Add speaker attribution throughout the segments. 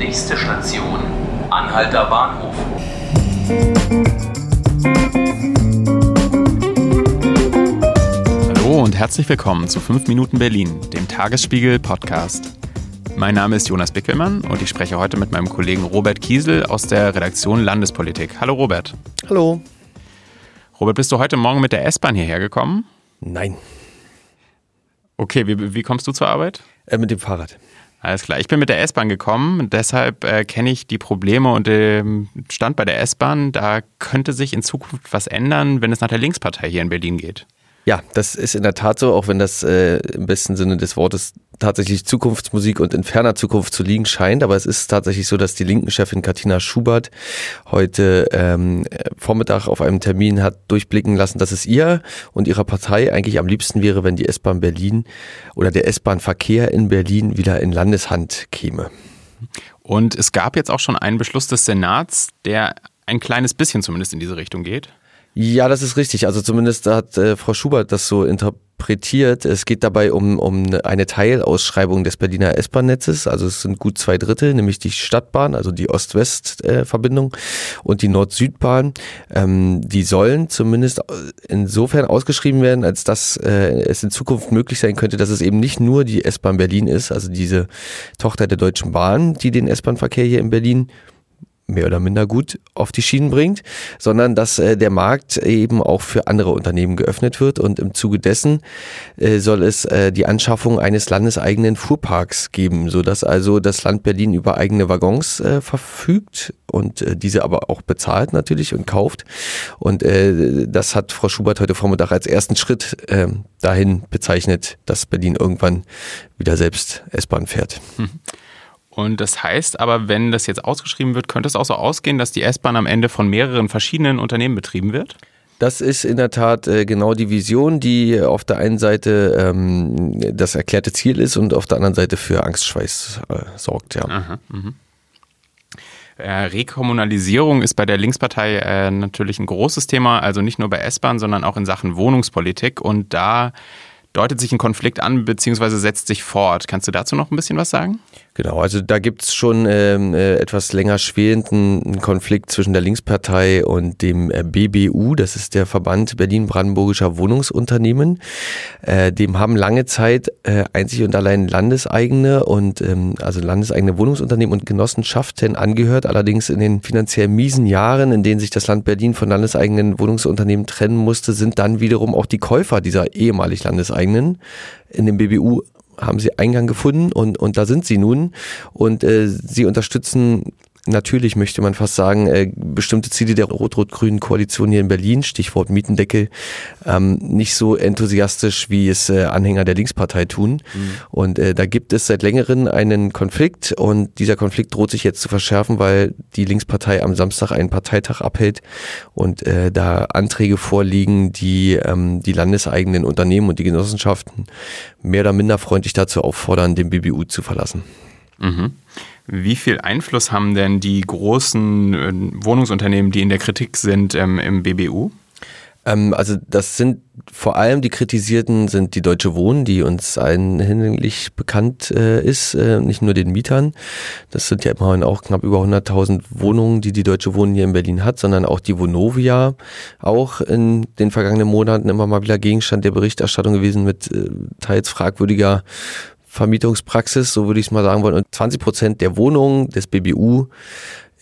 Speaker 1: Nächste Station, Anhalter Bahnhof.
Speaker 2: Hallo und herzlich willkommen zu 5 Minuten Berlin, dem Tagesspiegel Podcast. Mein Name ist Jonas Bickelmann und ich spreche heute mit meinem Kollegen Robert Kiesel aus der Redaktion Landespolitik. Hallo Robert.
Speaker 3: Hallo.
Speaker 2: Robert, bist du heute Morgen mit der S-Bahn hierher gekommen?
Speaker 3: Nein.
Speaker 2: Okay, wie, wie kommst du zur Arbeit?
Speaker 3: Äh, mit dem Fahrrad.
Speaker 2: Alles klar. Ich bin mit der S-Bahn gekommen, deshalb äh, kenne ich die Probleme und den Stand bei der S-Bahn. Da könnte sich in Zukunft was ändern, wenn es nach der Linkspartei hier in Berlin geht.
Speaker 3: Ja, das ist in der Tat so, auch wenn das äh, im besten Sinne des Wortes tatsächlich Zukunftsmusik und in ferner Zukunft zu liegen scheint. Aber es ist tatsächlich so, dass die linken Chefin Katina Schubert heute ähm, Vormittag auf einem Termin hat durchblicken lassen, dass es ihr und ihrer Partei eigentlich am liebsten wäre, wenn die S-Bahn Berlin oder der S-Bahn-Verkehr in Berlin wieder in Landeshand käme.
Speaker 2: Und es gab jetzt auch schon einen Beschluss des Senats, der ein kleines bisschen zumindest in diese Richtung geht.
Speaker 3: Ja, das ist richtig. Also zumindest hat äh, Frau Schubert das so interpretiert. Es geht dabei um, um eine Teilausschreibung des Berliner S-Bahn-Netzes. Also es sind gut zwei Drittel, nämlich die Stadtbahn, also die Ost-West-Verbindung und die Nord-Süd-Bahn. Ähm, die sollen zumindest insofern ausgeschrieben werden, als dass äh, es in Zukunft möglich sein könnte, dass es eben nicht nur die S-Bahn Berlin ist, also diese Tochter der Deutschen Bahn, die den S-Bahn-Verkehr hier in Berlin mehr oder minder gut auf die Schienen bringt, sondern dass äh, der Markt eben auch für andere Unternehmen geöffnet wird und im Zuge dessen äh, soll es äh, die Anschaffung eines landeseigenen Fuhrparks geben, so dass also das Land Berlin über eigene Waggons äh, verfügt und äh, diese aber auch bezahlt natürlich und kauft und äh, das hat Frau Schubert heute Vormittag als ersten Schritt äh, dahin bezeichnet, dass Berlin irgendwann wieder selbst S-Bahn fährt. Hm.
Speaker 2: Und das heißt aber, wenn das jetzt ausgeschrieben wird, könnte es auch so ausgehen, dass die S-Bahn am Ende von mehreren verschiedenen Unternehmen betrieben wird?
Speaker 3: Das ist in der Tat äh, genau die Vision, die auf der einen Seite ähm, das erklärte Ziel ist und auf der anderen Seite für Angstschweiß äh, sorgt. Ja. Aha, mh.
Speaker 2: äh, Rekommunalisierung ist bei der Linkspartei äh, natürlich ein großes Thema, also nicht nur bei S-Bahn, sondern auch in Sachen Wohnungspolitik. Und da deutet sich ein Konflikt an bzw. setzt sich fort. Kannst du dazu noch ein bisschen was sagen?
Speaker 3: Genau, also da gibt's schon ähm, äh, etwas länger schwelenden Konflikt zwischen der Linkspartei und dem äh, BBU, das ist der Verband Berlin-Brandenburgischer Wohnungsunternehmen. Äh, dem haben lange Zeit äh, einzig und allein landeseigene und ähm, also landeseigene Wohnungsunternehmen und Genossenschaften angehört. Allerdings in den finanziell miesen Jahren, in denen sich das Land Berlin von landeseigenen Wohnungsunternehmen trennen musste, sind dann wiederum auch die Käufer dieser ehemalig landeseigenen in dem BBU haben sie Eingang gefunden und, und da sind sie nun. Und äh, sie unterstützen natürlich möchte man fast sagen, äh, bestimmte Ziele der rot-rot-grünen Koalition hier in Berlin, Stichwort Mietendeckel, ähm, nicht so enthusiastisch, wie es äh, Anhänger der Linkspartei tun. Mhm. Und äh, da gibt es seit längerem einen Konflikt und dieser Konflikt droht sich jetzt zu verschärfen, weil die Linkspartei am Samstag einen Parteitag abhält und äh, da Anträge vorliegen, die ähm, die landeseigenen Unternehmen und die Genossenschaften mehr oder minder freundlich dazu auffordern, den BBU zu verlassen.
Speaker 2: Mhm. Wie viel Einfluss haben denn die großen äh, Wohnungsunternehmen, die in der Kritik sind, ähm, im BBU?
Speaker 3: Ähm, also das sind vor allem die Kritisierten sind die Deutsche Wohnen, die uns allen hinlänglich bekannt äh, ist, äh, nicht nur den Mietern. Das sind ja immerhin auch knapp über 100.000 Wohnungen, die die Deutsche Wohnen hier in Berlin hat, sondern auch die Vonovia, auch in den vergangenen Monaten immer mal wieder Gegenstand der Berichterstattung gewesen mit äh, teils fragwürdiger Vermietungspraxis, so würde ich es mal sagen wollen. Und 20 Prozent der Wohnungen des BBU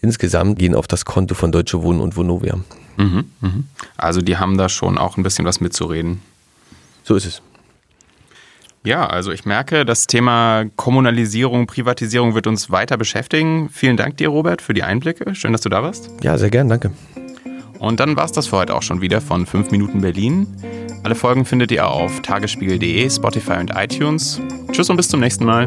Speaker 3: insgesamt gehen auf das Konto von Deutsche Wohnen und Vonovia.
Speaker 2: Mhm, mhm. Also die haben da schon auch ein bisschen was mitzureden.
Speaker 3: So ist es.
Speaker 2: Ja, also ich merke, das Thema Kommunalisierung, Privatisierung wird uns weiter beschäftigen. Vielen Dank dir, Robert, für die Einblicke. Schön, dass du da warst.
Speaker 3: Ja, sehr gern, danke.
Speaker 2: Und dann war es das für heute auch schon wieder von 5 Minuten Berlin. Alle Folgen findet ihr auf tagesspiegel.de, Spotify und iTunes. Tschüss und bis zum nächsten Mal.